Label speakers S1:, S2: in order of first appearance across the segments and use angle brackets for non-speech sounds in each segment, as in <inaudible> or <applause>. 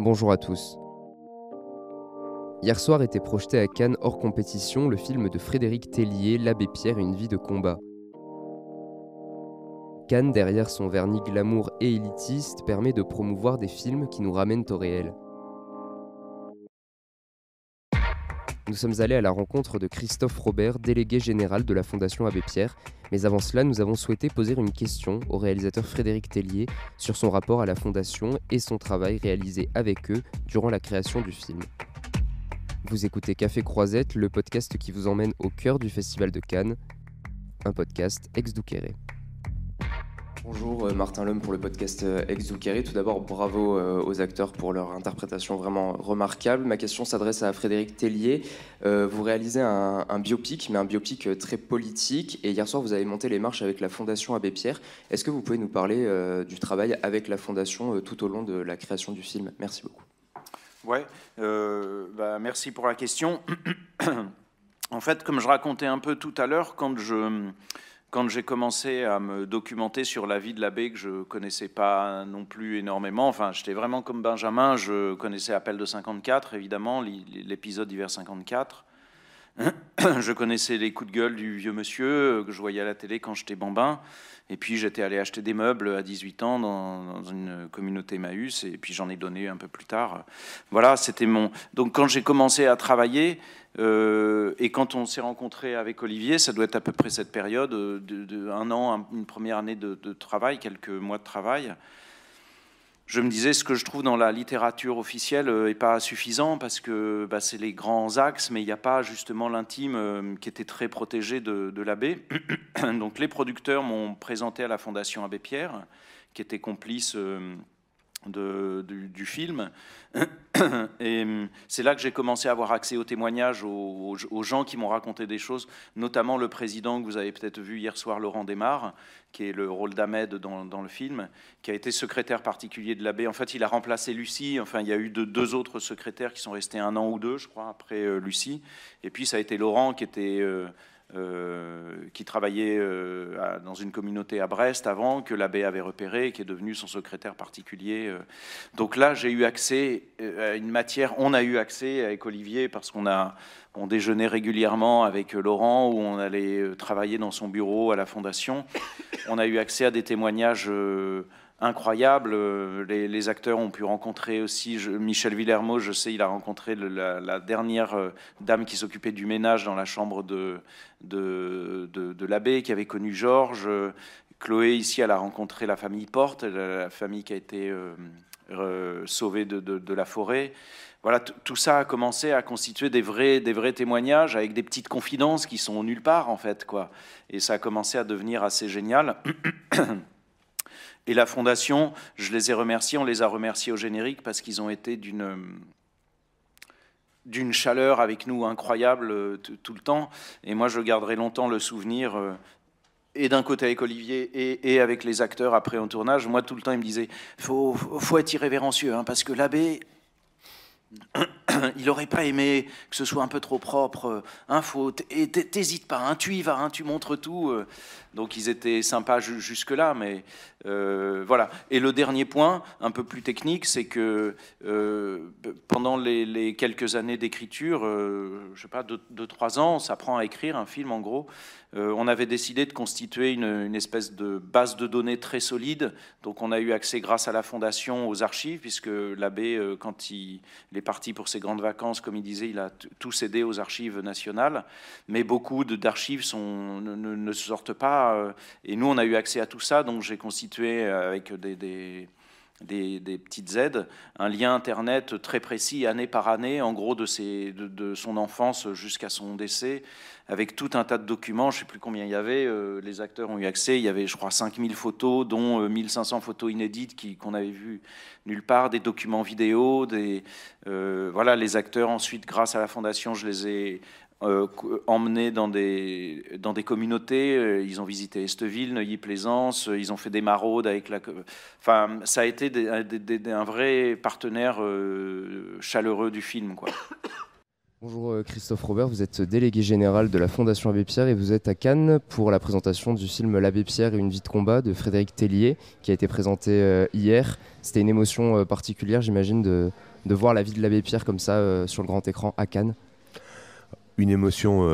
S1: Bonjour à tous. Hier soir était projeté à Cannes hors compétition le film de Frédéric Tellier, L'Abbé Pierre, une vie de combat. Cannes, derrière son vernis glamour et élitiste, permet de promouvoir des films qui nous ramènent au réel. Nous sommes allés à la rencontre de Christophe Robert, délégué général de la Fondation Abbé Pierre, mais avant cela, nous avons souhaité poser une question au réalisateur Frédéric Tellier sur son rapport à la Fondation et son travail réalisé avec eux durant la création du film. Vous écoutez Café Croisette, le podcast qui vous emmène au cœur du Festival de Cannes, un podcast ex-Douqueré. Bonjour euh, Martin Lhomme pour le podcast euh, Ex Tout d'abord, bravo euh, aux acteurs pour leur interprétation vraiment remarquable. Ma question s'adresse à Frédéric Tellier. Vous réalisez un, biopic, mais un biopic très politique. Et hier soir, vous avez monté les marches avec la Fondation Abbé Pierre. Est-ce que vous pouvez nous parler du travail avec la Fondation tout au long de la création du film? Merci beaucoup.
S2: Ouais, bah, merci pour la question. <clears throat> en fait, comme je racontais un peu tout à l'heure, quand je quand j'ai commencé à me documenter sur la vie de l'abbé, que je connaissais pas non plus énormément, enfin, j'étais vraiment comme Benjamin, je connaissais Appel de 54, évidemment, l'épisode d'hiver 54. <coughs> Je connaissais les coups de gueule du vieux monsieur euh, que je voyais à la télé quand j'étais bambin. Et puis j'étais allé acheter des meubles à 18 ans dans, une communauté Maüs, et puis j'en ai donné un peu plus tard. Voilà, c'était mon. Donc quand j'ai commencé à travailler, euh, et quand on s'est rencontré avec Olivier, ça doit être à peu près cette période, euh, de, un an, une première année de, travail, quelques mois de travail. Je me disais, ce que je trouve dans la littérature officielle n'est euh, pas suffisant parce que bah, c'est les grands axes, mais il n'y a pas justement l'intime qui était très protégé de, de l'abbé. <clears throat> Donc les producteurs m'ont présenté à la Fondation Abbé Pierre, qui était complice du, film. <clears throat> Et hum, c'est là que j'ai commencé à avoir accès aux témoignages, aux, gens qui m'ont raconté des choses, notamment le président que vous avez peut-être vu hier soir, Laurent Desmar, qui est le rôle d'Ahmed dans, le film, qui a été secrétaire particulier de l'abbé. En fait, il a remplacé Lucie. Enfin, il y a eu deux autres secrétaires qui sont restés un an ou deux, je crois, après euh, Lucie. Et puis, ça a été Laurent qui était... Euh, qui travaillait euh, dans une communauté à Brest avant, que l'abbé avait repéré, qui est devenu son secrétaire particulier. Euh. Donc là, j'ai eu accès à une matière, on a eu accès avec Olivier, parce qu'on a on déjeunait régulièrement avec Laurent, où on allait travailler dans son bureau à la Fondation. On a eu accès à des témoignages incroyable. Euh, les, acteurs ont pu rencontrer aussi Michel Villermo, je sais, il a rencontré la, dernière euh, dame qui s'occupait du ménage dans la chambre de, de, de, l'abbé, qui avait connu Georges. Chloé, ici, elle a rencontré la famille Porte, la, famille qui a été euh, sauvée de, la forêt. Voilà, tout ça a commencé à constituer des vrais, des vrais témoignages avec des petites confidences qui sont nulle part, en fait. quoi. Et ça a commencé à devenir assez génial. <clears throat> Et la fondation, je les ai remerciés, on les a remerciés au générique parce qu'ils ont été d'une chaleur avec nous incroyable euh, tout le temps. Et moi, je garderai longtemps le souvenir, euh, et d'un côté avec Olivier et, avec les acteurs après en tournage. Moi, tout le temps, il me disait faut, faut être irrévérencieux, hein, parce que l'abbé, <clears throat> il n'aurait pas aimé que ce soit un peu trop propre. Hein, et t'hésites pas, hein, tu y vas, hein, tu montres tout. Euh. Donc ils étaient sympas jusque-là, mais euh, voilà. Et le dernier point, un peu plus technique, c'est que euh, pendant les, quelques années d'écriture, je sais pas, deux, trois ans, on s'apprend à écrire un film en gros. On avait décidé de constituer une, espèce de base de données très solide. Donc on a eu accès grâce à la fondation aux archives, puisque l'abbé, quand il est parti pour ses grandes vacances, comme il disait, il a tout cédé aux archives nationales, mais beaucoup d'archives ne, ne, sortent pas. Euh, et nous, on a eu accès à tout ça, donc j'ai constitué euh, avec des des, petites aides, un lien Internet très précis, année par année, en gros, de, ses, de, son enfance jusqu'à son décès, avec tout un tas de documents, je ne sais plus combien il y avait, euh, les acteurs ont eu accès, il y avait, je crois, 5000 photos, dont 1500 photos inédites qu'on avait vues nulle part, des documents vidéo, des, voilà, les acteurs, ensuite, grâce à la Fondation, je les ai euh, emmenés dans des, dans des communautés. Euh, ils ont visité Esteville, Neuilly-Plaisance, euh, ils ont fait des maraudes avec la. Enfin, ça a été un vrai partenaire chaleureux du film. Quoi. <coughs>
S1: Bonjour Christophe Robert, vous êtes délégué général de la Fondation Abbé Pierre et vous êtes à Cannes pour la présentation du film L'Abbé Pierre et une vie de combat de Frédéric Tellier qui a été présenté hier. C'était une émotion particulière, j'imagine, de, de voir la vie de l'abbé Pierre comme ça sur le grand écran à Cannes
S3: Une émotion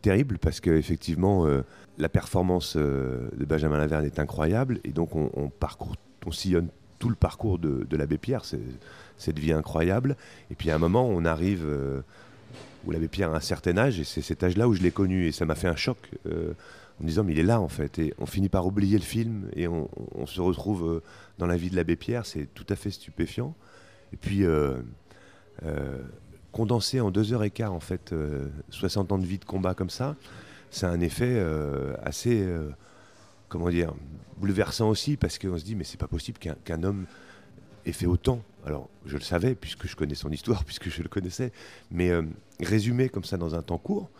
S3: terrible parce qu'effectivement, la performance de Benjamin Laverne est incroyable et donc on, parcourt, on sillonne tout le parcours de, de l'abbé Pierre. Cette vie incroyable. Et puis à un moment, on arrive où l'abbé Pierre a un certain âge, et c'est cet âge-là où je l'ai connu, et ça m'a fait un choc euh, en me disant, mais il est là en fait, et on finit par oublier le film, et on, se retrouve euh, dans la vie de l'abbé Pierre, c'est tout à fait stupéfiant. Et puis, euh, condensé en deux heures et quart, en fait, 60 ans de vie de combat comme ça, c'est un effet assez, comment dire, bouleversant aussi, parce qu'on se dit, mais c'est pas possible qu'un homme ait fait autant alors je le savais puisque je connais son histoire, <laughs> puisque je le connaissais, mais euh, résumé comme ça dans un temps court,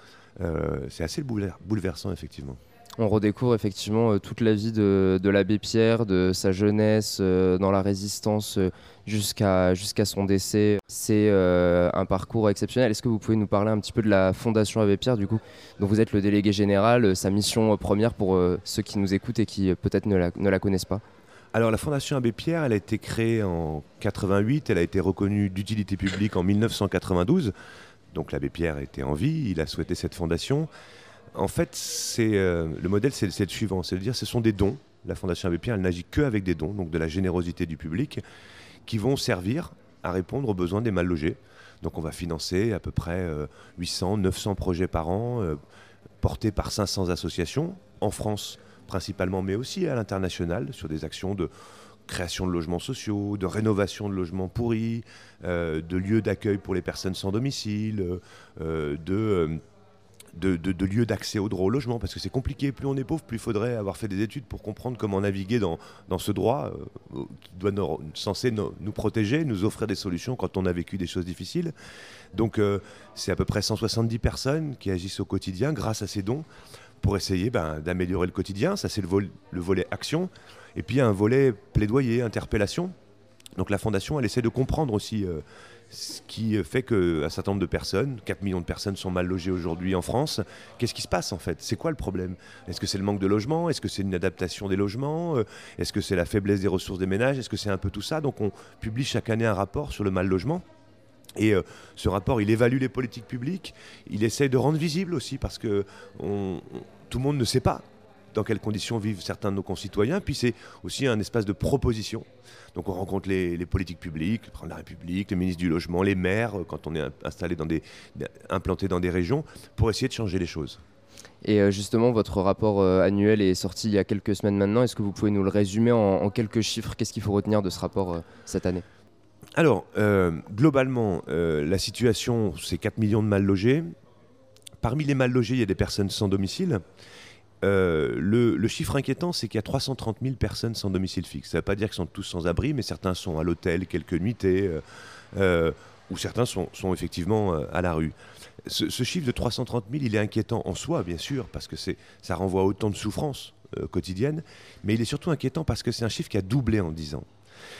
S3: euh, c'est assez bouleversant effectivement.
S1: On redécouvre effectivement euh, toute la vie de, l'abbé Pierre, de sa jeunesse dans la résistance jusqu'à jusqu'à son décès. C'est un parcours exceptionnel. Est-ce que vous pouvez nous parler un petit peu de la Fondation Abbé Pierre, du coup, dont vous êtes le délégué général, sa mission première pour ceux qui nous écoutent et qui peut-être ne la connaissent pas?
S3: Alors la Fondation Abbé Pierre, elle a été créée en 88, elle a été reconnue d'utilité publique en 1992. Donc l'abbé Pierre était en vie, il a souhaité cette fondation. En fait, euh, le modèle, c'est le suivant, c'est de dire ce sont des dons. La Fondation Abbé Pierre, elle n'agit que avec des dons, donc de la générosité du public, qui vont servir à répondre aux besoins des mal logés. Donc on va financer à peu près 800, euh, 900 projets par an, euh, portés par 500 associations en France principalement, mais aussi à l'international, sur des actions de création de logements sociaux, de rénovation de logements pourris, de lieux d'accueil pour les personnes sans domicile, euh, euh, de, lieux d'accès au droit au logement, parce que c'est compliqué. Plus on est pauvre, plus il faudrait avoir fait des études pour comprendre comment naviguer dans, dans ce droit qui doit nous, censé nous, protéger, nous offrir des solutions quand on a vécu des choses difficiles. Donc c'est à peu près 170 personnes qui agissent au quotidien grâce à ces dons pour essayer ben, d'améliorer le quotidien. Ça, c'est le, le, volet action. Et puis, il y a un volet plaidoyer, interpellation. Donc, la Fondation, elle essaie de comprendre aussi euh, ce qui fait qu'un certain nombre de personnes, 4 millions de personnes sont mal logées aujourd'hui en France. Qu'est-ce qui se passe en fait? C'est quoi le problème? Est-ce que c'est le manque de logement Est-ce que c'est une adaptation des logements? Euh, Est-ce que c'est la faiblesse des ressources des ménages? Est-ce que c'est un peu tout ça? Donc on publie chaque année un rapport sur le mal logement. Et euh, ce rapport, il évalue les politiques publiques, il essaye de rendre visible aussi, parce que tout le monde ne sait pas dans quelles conditions vivent certains de nos concitoyens. Puis c'est aussi un espace de proposition. Donc on rencontre les, politiques publiques, le président de la République, le ministre du Logement, les maires, euh, quand on est installé dans des, implanté dans des régions, pour essayer de changer les choses.
S1: Et euh, justement, votre rapport annuel est sorti il y a quelques semaines maintenant. Est-ce que vous pouvez nous le résumer en quelques chiffres? Qu'est-ce qu'il faut retenir de ce rapport cette année?
S3: Alors, euh, globalement, euh, la situation, c'est 4 millions de mal logés. Parmi les mal logés, il y a des personnes sans domicile. Euh, le, chiffre inquiétant, c'est qu'il y a 330 000 personnes sans domicile fixe. Ça ne veut pas dire qu'ils sont tous sans abri, mais certains sont à l'hôtel quelques nuitées, ou certains sont, effectivement à la rue. Ce, chiffre de 330 000, il est inquiétant en soi, bien sûr, parce que ça renvoie à autant de souffrances quotidiennes, mais il est surtout inquiétant parce que c'est un chiffre qui a doublé en 10 ans.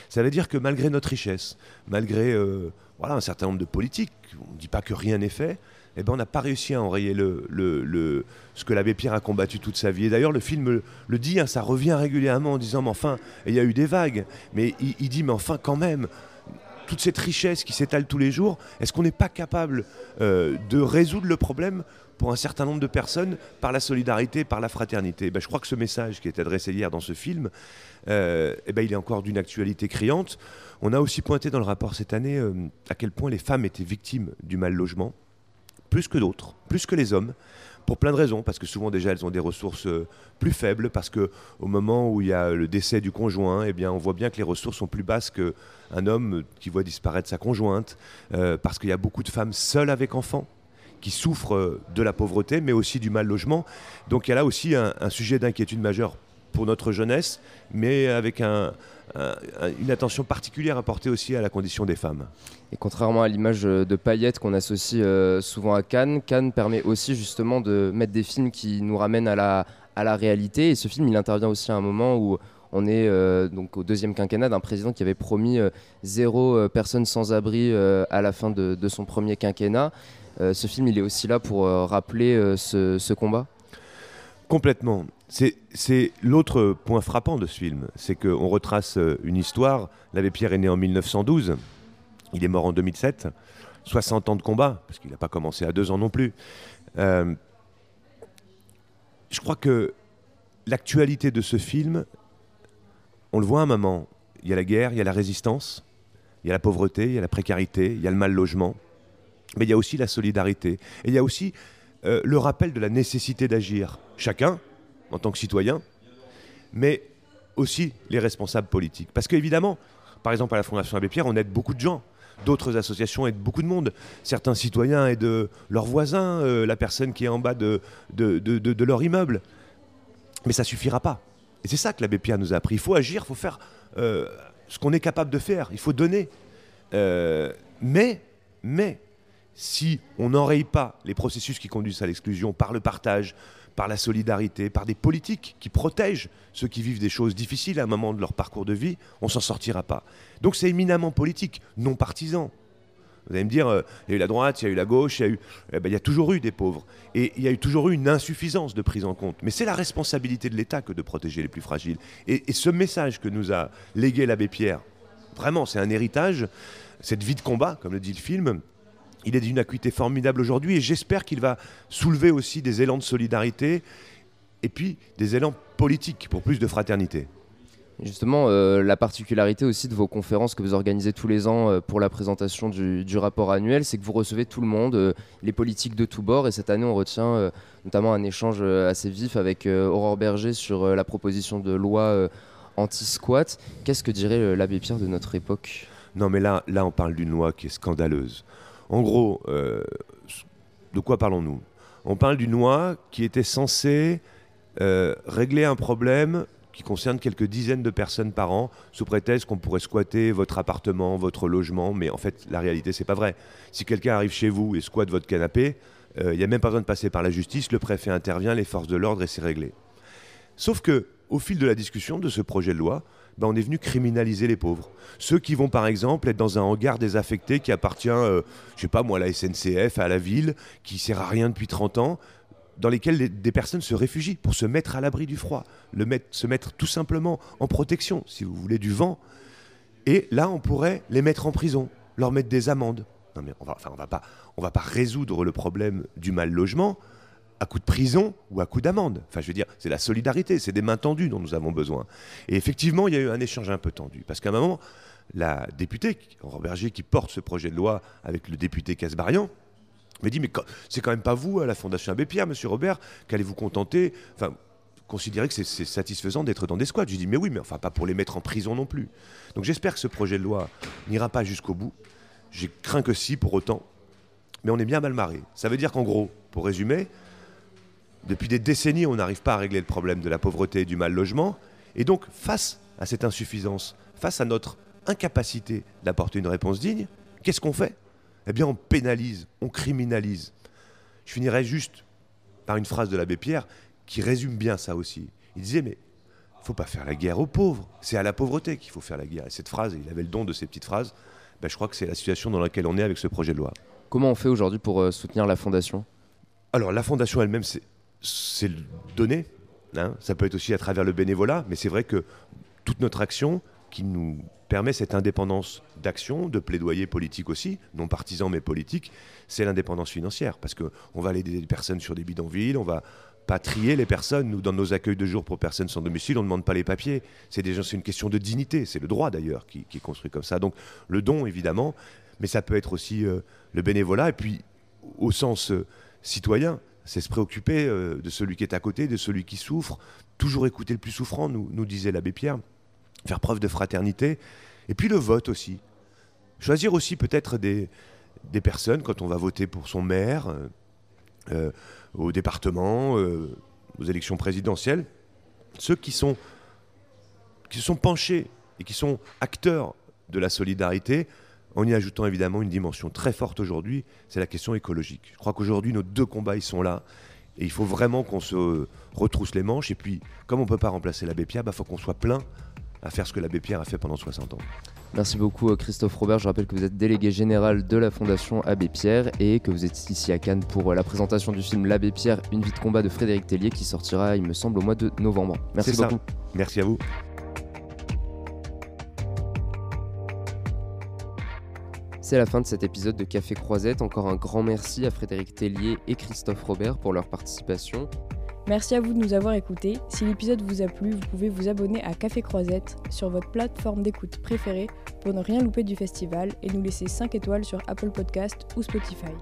S3: Ça veut dire que malgré notre richesse, malgré euh, un certain nombre de politiques, on ne dit pas que rien n'est fait, eh ben, on n'a pas réussi à enrayer le, ce que l'abbé Pierre a combattu toute sa vie. D'ailleurs, le film le, dit, hein, ça revient régulièrement en disant, mais enfin, il y a eu des vagues, mais il, dit, mais enfin, quand même, toute cette richesse qui s'étale tous les jours, est-ce qu'on n'est pas capable euh, de résoudre le problème pour un certain nombre de personnes par la solidarité, par la fraternité? Ben, je crois que ce message qui est adressé hier dans ce film, euh, eh ben, il est encore d'une actualité criante. On a aussi pointé dans le rapport cette année euh, à quel point les femmes étaient victimes du mal logement, plus que d'autres, plus que les hommes pour plein de raisons, parce que souvent déjà elles ont des ressources euh, plus faibles, parce que au moment où il y a le décès du conjoint, eh on voit bien que les ressources sont plus basses qu'un homme qui voit disparaître sa conjointe, parce qu'il y a beaucoup de femmes seules avec enfants qui souffrent de la pauvreté, mais aussi du mal logement. Donc il y a là aussi un, sujet d'inquiétude majeure pour notre jeunesse, mais avec une attention particulière à porter aussi à la condition des femmes.
S1: Et contrairement à l'image de paillettes qu'on associe euh, souvent à Cannes, Cannes permet aussi justement de mettre des films qui nous ramènent à la, réalité. Et ce film, il intervient aussi à un moment où on est euh, donc au deuxième quinquennat d'un président qui avait promis euh, zéro personne sans abri à la fin de, son premier quinquennat. Ce film, il est aussi là pour rappeler ce, combat
S3: Complètement. C'est l'autre point frappant de ce film, c'est qu'on retrace une histoire. L'abbé Pierre est né en 1912. Il est mort en 2007. 60 ans de combat, parce qu'il n'a pas commencé à deux ans non plus. Euh, je crois que l'actualité de ce film, on le voit à un moment. Il y a la guerre, il y a la résistance, il y a la pauvreté, il y a la précarité, il y a le mal logement, mais il y a aussi la solidarité. Il y a aussi euh, le rappel de la nécessité d'agir, chacun, en tant que citoyen, mais aussi les responsables politiques. Parce qu'évidemment, par exemple à la Fondation Abbé Pierre, on aide beaucoup de gens. D'autres associations aident beaucoup de monde. Certains citoyens aident leurs voisins, euh, la personne qui est en bas de, leur immeuble. Mais ça suffira pas. Et c'est ça que l'abbé Pierre nous a appris. Il faut agir, il faut faire euh, ce qu'on est capable de faire, il faut donner. Euh, mais, mais, si on n'enraye pas les processus qui conduisent à l'exclusion par le partage, par la solidarité, par des politiques qui protègent ceux qui vivent des choses difficiles à un moment de leur parcours de vie, on s'en sortira pas. Donc c'est éminemment politique, non partisan. Vous allez me dire, euh, il y a eu la droite, il y a eu la gauche, il y a, eu, eh ben, il y a toujours eu des pauvres. Et il y a eu toujours eu une insuffisance de prise en compte. Mais c'est la responsabilité de l'État que de protéger les plus fragiles. Et, et ce message que nous a légué l'abbé Pierre, vraiment, c'est un héritage, cette vie de combat, comme le dit le film, il est d'une acuité formidable aujourd'hui et j'espère qu'il va soulever aussi des élans de solidarité et puis des élans politiques pour plus de fraternité.
S1: Justement, euh, la particularité aussi de vos conférences que vous organisez tous les ans euh, pour la présentation du, rapport annuel, c'est que vous recevez tout le monde, euh, les politiques de tous bords. Et cette année, on retient notamment un échange assez vif avec Aurore Berger sur la proposition de loi anti-squat. Qu'est-ce que dirait l'abbé Pierre de notre époque?
S3: Non, mais là, là, on parle d'une loi qui est scandaleuse. En gros, euh, de quoi parlons-nous? On parle d'une loi qui était censée euh, régler un problème qui concerne quelques dizaines de personnes par an, sous prétexte qu'on pourrait squatter votre appartement, votre logement, mais en fait, la réalité, c'est pas vrai. Si quelqu'un arrive chez vous et squatte votre canapé, il euh, n'y a même pas besoin de passer par la justice, le préfet intervient, les forces de l'ordre, et c'est réglé. Sauf que, au fil de la discussion de ce projet de loi, ben, on est venu criminaliser les pauvres. Ceux qui vont par exemple être dans un hangar désaffecté qui appartient, euh, je sais pas moi, à la SNCF, à la ville, qui sert à rien depuis 30 ans, dans lesquels des personnes se réfugient pour se mettre à l'abri du froid, le mettre, se mettre tout simplement en protection, si vous voulez, du vent. Et là, on pourrait les mettre en prison, leur mettre des amendes. Non mais on va, on va pas, on va pas résoudre le problème du mal logement à coup de prison ou à coup d'amende. Enfin, je veux dire, c'est la solidarité, c'est des mains tendues dont nous avons besoin. Et effectivement, il y a eu un échange un peu tendu. Parce qu'à un moment, la députée, Aurore Berger, qui porte ce projet de loi avec le député Casbarian, m'a dit Mais c'est quand même pas vous, à la Fondation Abbé Pierre, monsieur Robert, qu'allez-vous contenter? Enfin, considérer que c'est satisfaisant d'être dans des squats. Je dis Mais oui, mais enfin, pas pour les mettre en prison non plus. Donc j'espère que ce projet de loi n'ira pas jusqu'au bout. J'ai craint que si, pour autant. Mais on est bien mal marré. Ça veut dire qu'en gros, pour résumer, depuis des décennies, on n'arrive pas à régler le problème de la pauvreté et du mal logement. Et donc, face à cette insuffisance, face à notre incapacité d'apporter une réponse digne, qu'est-ce qu'on fait? Eh bien, on pénalise, on criminalise. Je finirai juste par une phrase de l'abbé Pierre qui résume bien ça aussi. Il disait, mais il faut pas faire la guerre aux pauvres, c'est à la pauvreté qu'il faut faire la guerre. Et cette phrase, il avait le don de ces petites phrases, ben, je crois que c'est la situation dans laquelle on est avec ce projet de loi.
S1: Comment on fait aujourd'hui pour euh, soutenir la Fondation?
S3: Alors, la Fondation elle-même, c'est c'est donner. Hein. Ça peut être aussi à travers le bénévolat, mais c'est vrai que toute notre action qui nous permet cette indépendance d'action, de plaidoyer politique aussi, non partisan mais politique, c'est l'indépendance financière. Parce qu'on va aider des personnes sur des bidonvilles, on va pas trier les personnes. Nous, dans nos accueils de jour pour personnes sans domicile, on ne demande pas les papiers. C'est déjà une question de dignité, c'est le droit d'ailleurs qui, est construit comme ça. Donc le don, évidemment, mais ça peut être aussi euh, le bénévolat, et puis au sens euh, citoyen, c'est se préoccuper euh, de celui qui est à côté, de celui qui souffre, toujours écouter le plus souffrant, nous, disait l'abbé Pierre, faire preuve de fraternité, et puis le vote aussi. Choisir aussi peut-être des, des personnes quand on va voter pour son maire, euh, euh, au département, aux élections présidentielles, ceux qui sont qui se sont penchés et qui sont acteurs de la solidarité, en y ajoutant évidemment une dimension très forte aujourd'hui, c'est la question écologique. Je crois qu'aujourd'hui, nos deux combats, ils sont là. Et il faut vraiment qu'on se retrousse les manches. Et puis, comme on ne peut pas remplacer l'abbé Pierre, il bah, faut qu'on soit plein à faire ce que l'abbé Pierre a fait pendant 60 ans.
S1: Merci beaucoup euh, Christophe Robert. Je rappelle que vous êtes délégué général de la Fondation Abbé Pierre et que vous êtes ici à Cannes pour euh, la présentation du film L'Abbé Pierre, une vie de combat de Frédéric Tellier qui sortira, il me semble, au mois de novembre. Merci beaucoup.
S3: Merci à vous.
S1: C'est la fin de cet épisode de Café Croisette. Encore un grand merci à Frédéric Tellier et Christophe Robert pour leur participation.
S4: Merci à vous de nous avoir écoutés. Si l'épisode vous a plu, vous pouvez vous abonner à Café Croisette sur votre plateforme d'écoute préférée pour ne rien louper du festival et nous laisser 5 étoiles sur Apple Podcast ou Spotify.